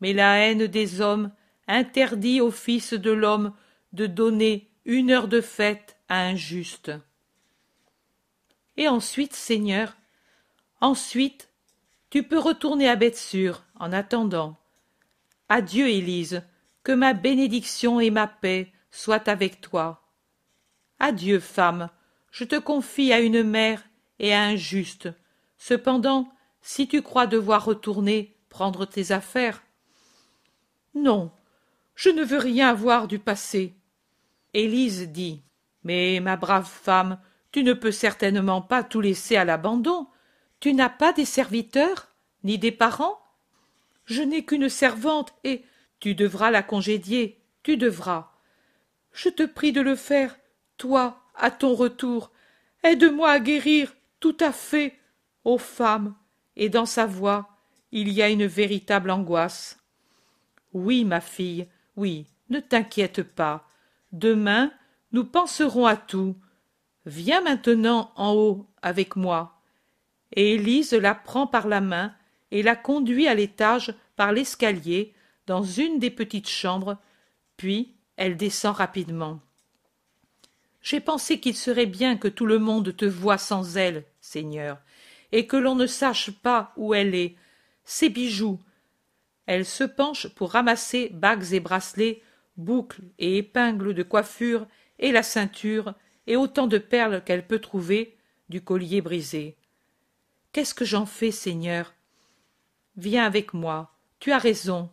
mais la haine des hommes interdit au Fils de l'homme de donner une heure de fête à un juste. Et ensuite, Seigneur, ensuite, tu peux retourner à Bethsur en attendant. Adieu, Élise, que ma bénédiction et ma paix soient avec toi. Adieu, femme, je te confie à une mère et à un juste. Cependant, si tu crois devoir retourner prendre tes affaires. Non, je ne veux rien avoir du passé. Élise dit. Mais, ma brave femme, tu ne peux certainement pas tout laisser à l'abandon. Tu n'as pas des serviteurs, ni des parents. Je n'ai qu'une servante, et tu devras la congédier, tu devras. Je te prie de le faire, toi, à ton retour, aide-moi à guérir tout à fait. Ô femme, et dans sa voix il y a une véritable angoisse. Oui, ma fille, oui, ne t'inquiète pas. Demain, nous penserons à tout. Viens maintenant en haut avec moi. Et Élise la prend par la main et la conduit à l'étage par l'escalier dans une des petites chambres, puis elle descend rapidement. J'ai pensé qu'il serait bien que tout le monde te voie sans elle, Seigneur, et que l'on ne sache pas où elle est. Ses bijoux. Elle se penche pour ramasser bagues et bracelets, boucles et épingles de coiffure, et la ceinture, et autant de perles qu'elle peut trouver, du collier brisé. Qu'est-ce que j'en fais, Seigneur? Viens avec moi, tu as raison.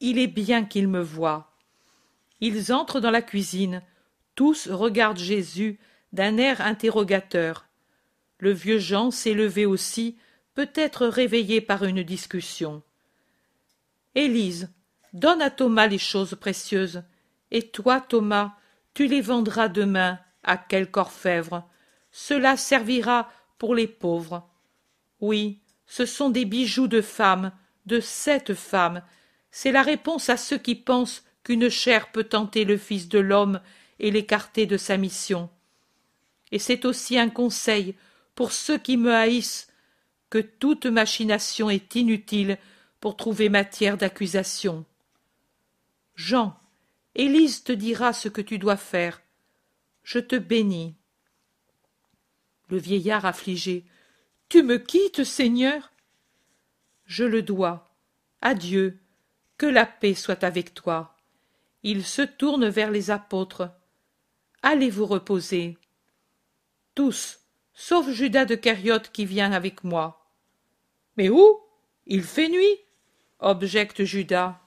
Il est bien qu'il me voie. Ils entrent dans la cuisine, tous regardent Jésus d'un air interrogateur. Le vieux Jean s'est levé aussi, peut-être réveillé par une discussion. Élise, donne à Thomas les choses précieuses, et toi, Thomas, tu les vendras demain à quelque orfèvre. Cela servira pour les pauvres. Oui, ce sont des bijoux de femmes, de cette femme. C'est la réponse à ceux qui pensent qu'une chair peut tenter le Fils de l'homme et l'écarter de sa mission. Et c'est aussi un conseil pour ceux qui me haïssent que toute machination est inutile pour trouver matière d'accusation. Jean, Élise te dira ce que tu dois faire. Je te bénis. Le vieillard affligé. Tu me quittes, Seigneur? Je le dois. Adieu. Que la paix soit avec toi. Il se tourne vers les apôtres. Allez vous reposer. Tous, sauf Judas de Cariote qui vient avec moi. Mais où? Il fait nuit, objecte Judas.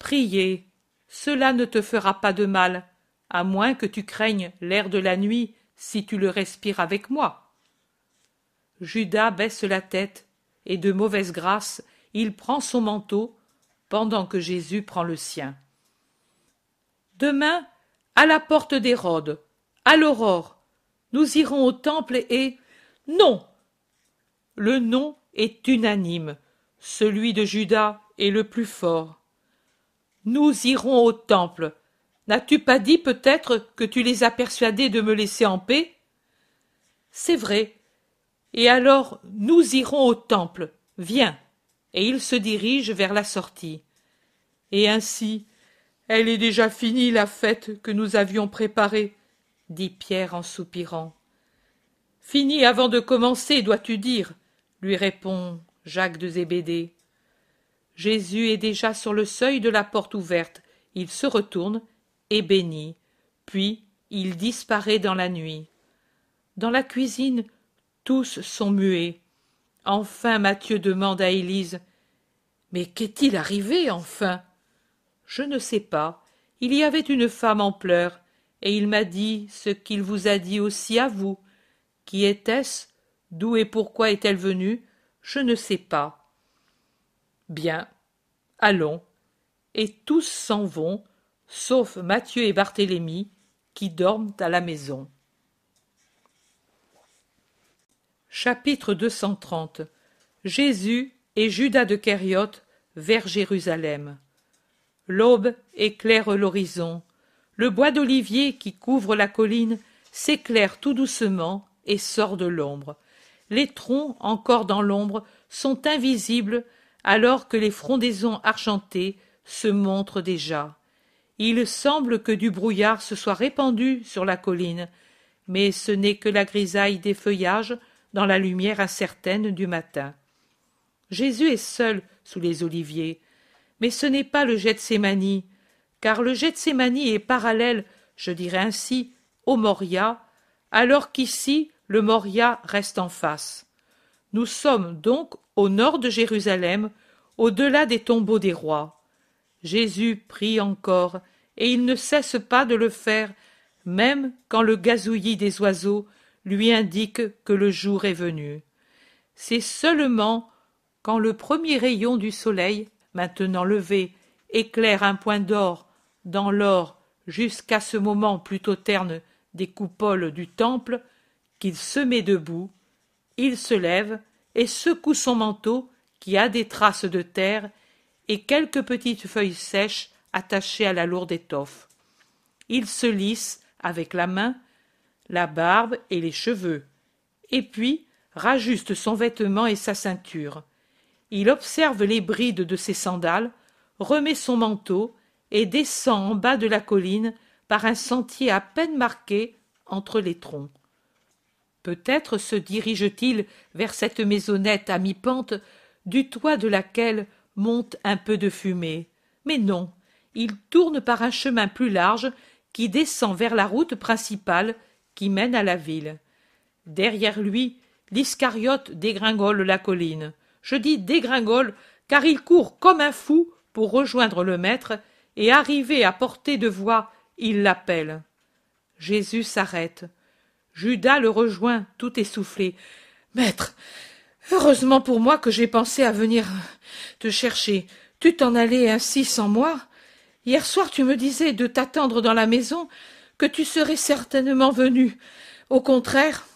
Priez, cela ne te fera pas de mal, à moins que tu craignes l'air de la nuit si tu le respires avec moi. Judas baisse la tête, et de mauvaise grâce il prend son manteau, pendant que Jésus prend le sien. Demain, à la porte d'Hérode, à l'aurore, nous irons au temple et. Non. Le non est unanime. Celui de Judas est le plus fort. Nous irons au temple. N'as-tu pas dit peut-être que tu les as persuadés de me laisser en paix? C'est vrai. Et alors nous irons au temple. Viens. Et il se dirige vers la sortie. Et ainsi, elle est déjà finie la fête que nous avions préparée, dit Pierre en soupirant. Finie avant de commencer, dois-tu dire, lui répond Jacques de Zébédée. Jésus est déjà sur le seuil de la porte ouverte. Il se retourne et bénit. Puis il disparaît dans la nuit. Dans la cuisine, tous sont muets. Enfin Matthieu demande à Élise. Mais qu'est-il arrivé enfin? Je ne sais pas. Il y avait une femme en pleurs, et il m'a dit ce qu'il vous a dit aussi à vous. Qui était-ce? D'où et pourquoi est-elle venue? Je ne sais pas. Bien, allons. Et tous s'en vont, sauf Mathieu et Barthélemy, qui dorment à la maison. Chapitre 230 Jésus et Judas de Kériote vers Jérusalem. L'aube éclaire l'horizon. Le bois d'olivier qui couvre la colline s'éclaire tout doucement et sort de l'ombre. Les troncs, encore dans l'ombre, sont invisibles alors que les frondaisons argentées se montrent déjà. Il semble que du brouillard se soit répandu sur la colline, mais ce n'est que la grisaille des feuillages dans la lumière incertaine du matin. Jésus est seul sous les oliviers, mais ce n'est pas le Gethsémani, car le Gethsémani est parallèle, je dirais ainsi, au Moria, alors qu'ici le Moria reste en face. Nous sommes donc au nord de Jérusalem, au-delà des tombeaux des rois. Jésus prie encore, et il ne cesse pas de le faire, même quand le gazouillis des oiseaux lui indique que le jour est venu. C'est seulement quand le premier rayon du soleil, maintenant levé, éclaire un point d'or dans l'or jusqu'à ce moment plutôt terne des coupoles du temple, qu'il se met debout, il se lève et secoue son manteau qui a des traces de terre et quelques petites feuilles sèches attachées à la lourde étoffe. Il se lisse, avec la main, la barbe et les cheveux, et puis rajuste son vêtement et sa ceinture. Il observe les brides de ses sandales, remet son manteau et descend en bas de la colline par un sentier à peine marqué entre les troncs. Peut-être se dirige-t-il vers cette maisonnette à mi-pente, du toit de laquelle monte un peu de fumée. Mais non, il tourne par un chemin plus large qui descend vers la route principale qui mène à la ville. Derrière lui, l'Iscariote dégringole la colline. Je dis dégringole car il court comme un fou pour rejoindre le maître et arrivé à portée de voix, il l'appelle. Jésus s'arrête. Judas le rejoint tout essoufflé. Maître, heureusement pour moi que j'ai pensé à venir te chercher. Tu t'en allais ainsi sans moi. Hier soir tu me disais de t'attendre dans la maison, que tu serais certainement venu. Au contraire,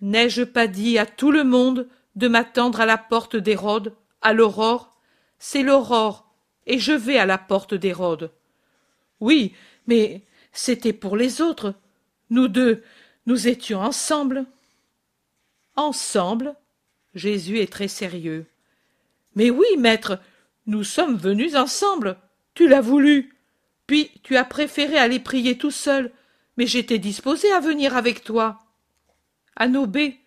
n'ai-je pas dit à tout le monde de m'attendre à la porte d'Hérode, à l'aurore? C'est l'aurore, et je vais à la porte d'Hérode. Oui, mais c'était pour les autres. Nous deux, nous étions ensemble. Ensemble Jésus est très sérieux. Mais oui, maître, nous sommes venus ensemble. Tu l'as voulu. Puis tu as préféré aller prier tout seul, mais j'étais disposé à venir avec toi. Anobé,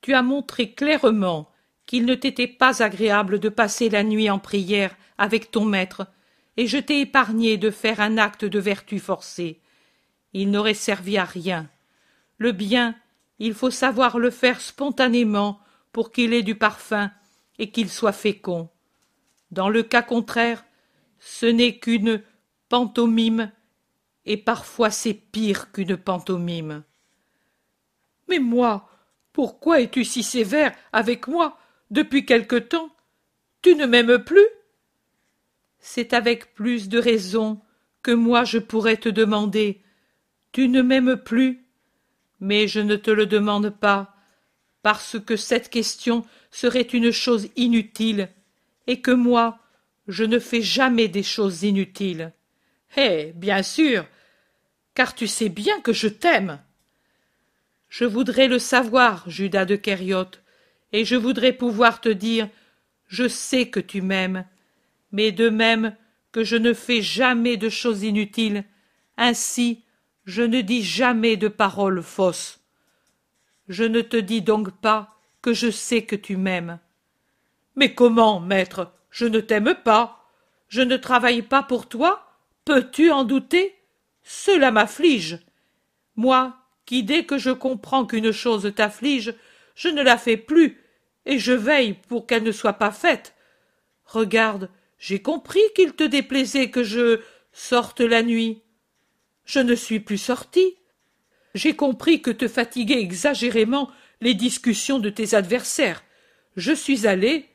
tu as montré clairement qu'il ne t'était pas agréable de passer la nuit en prière avec ton maître, et je t'ai épargné de faire un acte de vertu forcé. Il n'aurait servi à rien. Le bien, il faut savoir le faire spontanément pour qu'il ait du parfum et qu'il soit fécond. Dans le cas contraire, ce n'est qu'une pantomime, et parfois c'est pire qu'une pantomime. Mais moi, pourquoi es-tu si sévère avec moi depuis quelque temps? Tu ne m'aimes plus? C'est avec plus de raison que moi je pourrais te demander. Tu ne m'aimes plus mais je ne te le demande pas, parce que cette question serait une chose inutile, et que moi, je ne fais jamais des choses inutiles. Eh, bien sûr, car tu sais bien que je t'aime. Je voudrais le savoir, Judas de Kériote, et je voudrais pouvoir te dire Je sais que tu m'aimes, mais de même que je ne fais jamais de choses inutiles, ainsi je ne dis jamais de paroles fausses. Je ne te dis donc pas que je sais que tu m'aimes. Mais comment, maître, je ne t'aime pas. Je ne travaille pas pour toi. Peux-tu en douter? Cela m'afflige. Moi, qui dès que je comprends qu'une chose t'afflige, je ne la fais plus, et je veille pour qu'elle ne soit pas faite. Regarde, j'ai compris qu'il te déplaisait que je sorte la nuit. Je ne suis plus sorti. J'ai compris que te fatiguaient exagérément les discussions de tes adversaires. Je suis allé,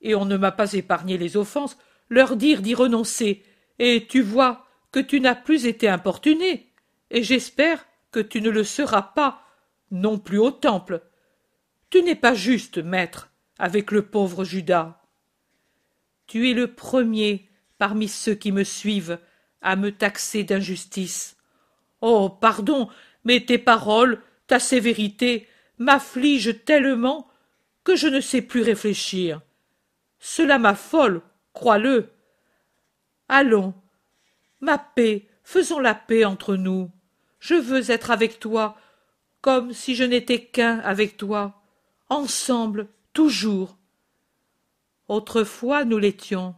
et on ne m'a pas épargné les offenses, leur dire d'y renoncer, et tu vois que tu n'as plus été importuné, et j'espère que tu ne le seras pas non plus au temple. Tu n'es pas juste, maître, avec le pauvre Judas. Tu es le premier parmi ceux qui me suivent à me taxer d'injustice. Oh. Pardon, mais tes paroles, ta sévérité, m'affligent tellement que je ne sais plus réfléchir. Cela m'affole, crois le. Allons. Ma paix, faisons la paix entre nous. Je veux être avec toi, comme si je n'étais qu'un avec toi, ensemble, toujours. Autrefois nous l'étions,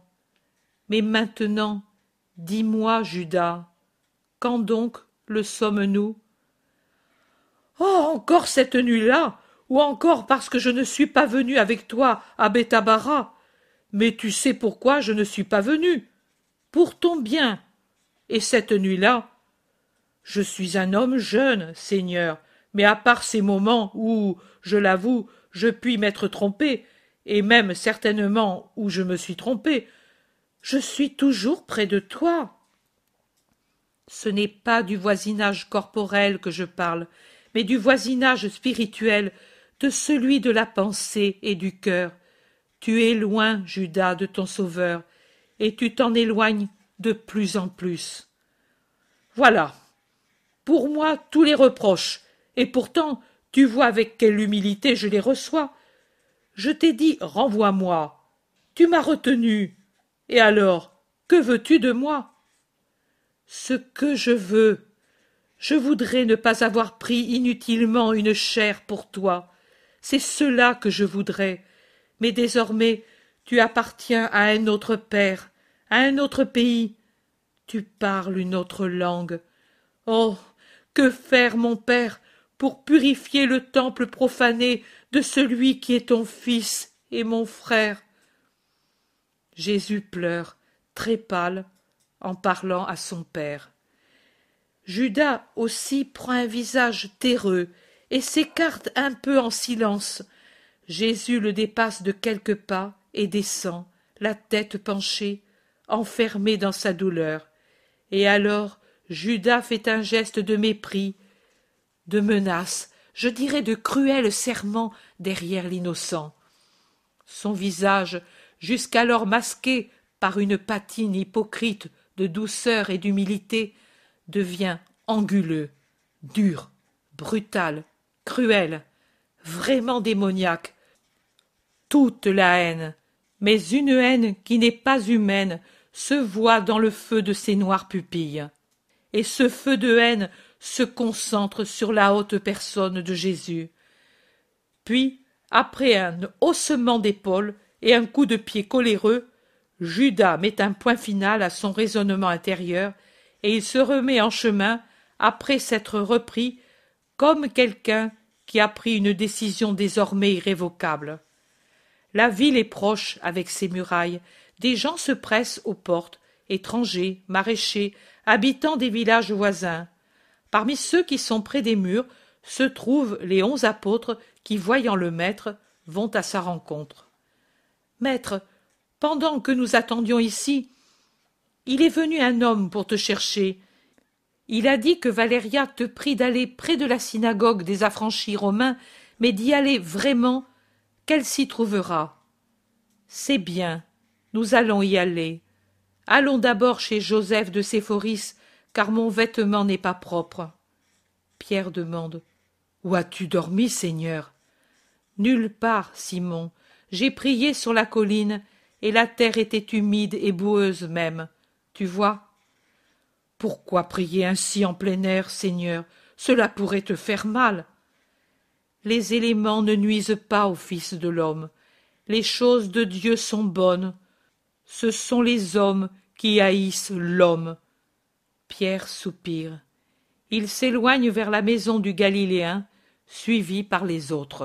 mais maintenant Dis-moi, Judas, quand donc le sommes-nous? Oh, encore cette nuit-là, ou encore parce que je ne suis pas venu avec toi à Bethabara. Mais tu sais pourquoi je ne suis pas venu? Pour ton bien. Et cette nuit-là, je suis un homme jeune, Seigneur, mais à part ces moments où, je l'avoue, je puis m'être trompé, et même certainement où je me suis trompé, je suis toujours près de toi. Ce n'est pas du voisinage corporel que je parle, mais du voisinage spirituel, de celui de la pensée et du cœur. Tu es loin, Judas, de ton Sauveur, et tu t'en éloignes de plus en plus. Voilà. Pour moi, tous les reproches, et pourtant, tu vois avec quelle humilité je les reçois. Je t'ai dit renvoie-moi. Tu m'as retenu. Et alors, que veux-tu de moi? Ce que je veux. Je voudrais ne pas avoir pris inutilement une chair pour toi. C'est cela que je voudrais. Mais désormais, tu appartiens à un autre père, à un autre pays. Tu parles une autre langue. Oh. Que faire, mon père, pour purifier le temple profané de celui qui est ton fils et mon frère? Jésus pleure, très pâle, en parlant à son père. Judas aussi prend un visage terreux et s'écarte un peu en silence. Jésus le dépasse de quelques pas et descend, la tête penchée, enfermé dans sa douleur. Et alors Judas fait un geste de mépris, de menace, je dirais de cruels serments derrière l'innocent. Son visage, jusqu'alors masqué par une patine hypocrite de douceur et d'humilité, devient anguleux, dur, brutal, cruel, vraiment démoniaque. Toute la haine, mais une haine qui n'est pas humaine, se voit dans le feu de ses noires pupilles. Et ce feu de haine se concentre sur la haute personne de Jésus. Puis, après un haussement d'épaules et un coup de pied coléreux, Judas met un point final à son raisonnement intérieur et il se remet en chemin après s'être repris comme quelqu'un qui a pris une décision désormais irrévocable. La ville est proche avec ses murailles, des gens se pressent aux portes, étrangers, maraîchers, habitants des villages voisins. Parmi ceux qui sont près des murs se trouvent les onze apôtres qui, voyant le maître, vont à sa rencontre. Maître, pendant que nous attendions ici, il est venu un homme pour te chercher. Il a dit que Valéria te prie d'aller près de la synagogue des affranchis romains, mais d'y aller vraiment, qu'elle s'y trouvera. C'est bien, nous allons y aller. Allons d'abord chez Joseph de Séphoris, car mon vêtement n'est pas propre. Pierre demande. Où as-tu dormi, Seigneur? Nulle part, Simon. J'ai prié sur la colline, et la terre était humide et boueuse même. Tu vois? Pourquoi prier ainsi en plein air, Seigneur? Cela pourrait te faire mal. Les éléments ne nuisent pas au Fils de l'homme. Les choses de Dieu sont bonnes. Ce sont les hommes qui haïssent l'homme. Pierre soupire. Il s'éloigne vers la maison du Galiléen, suivi par les autres.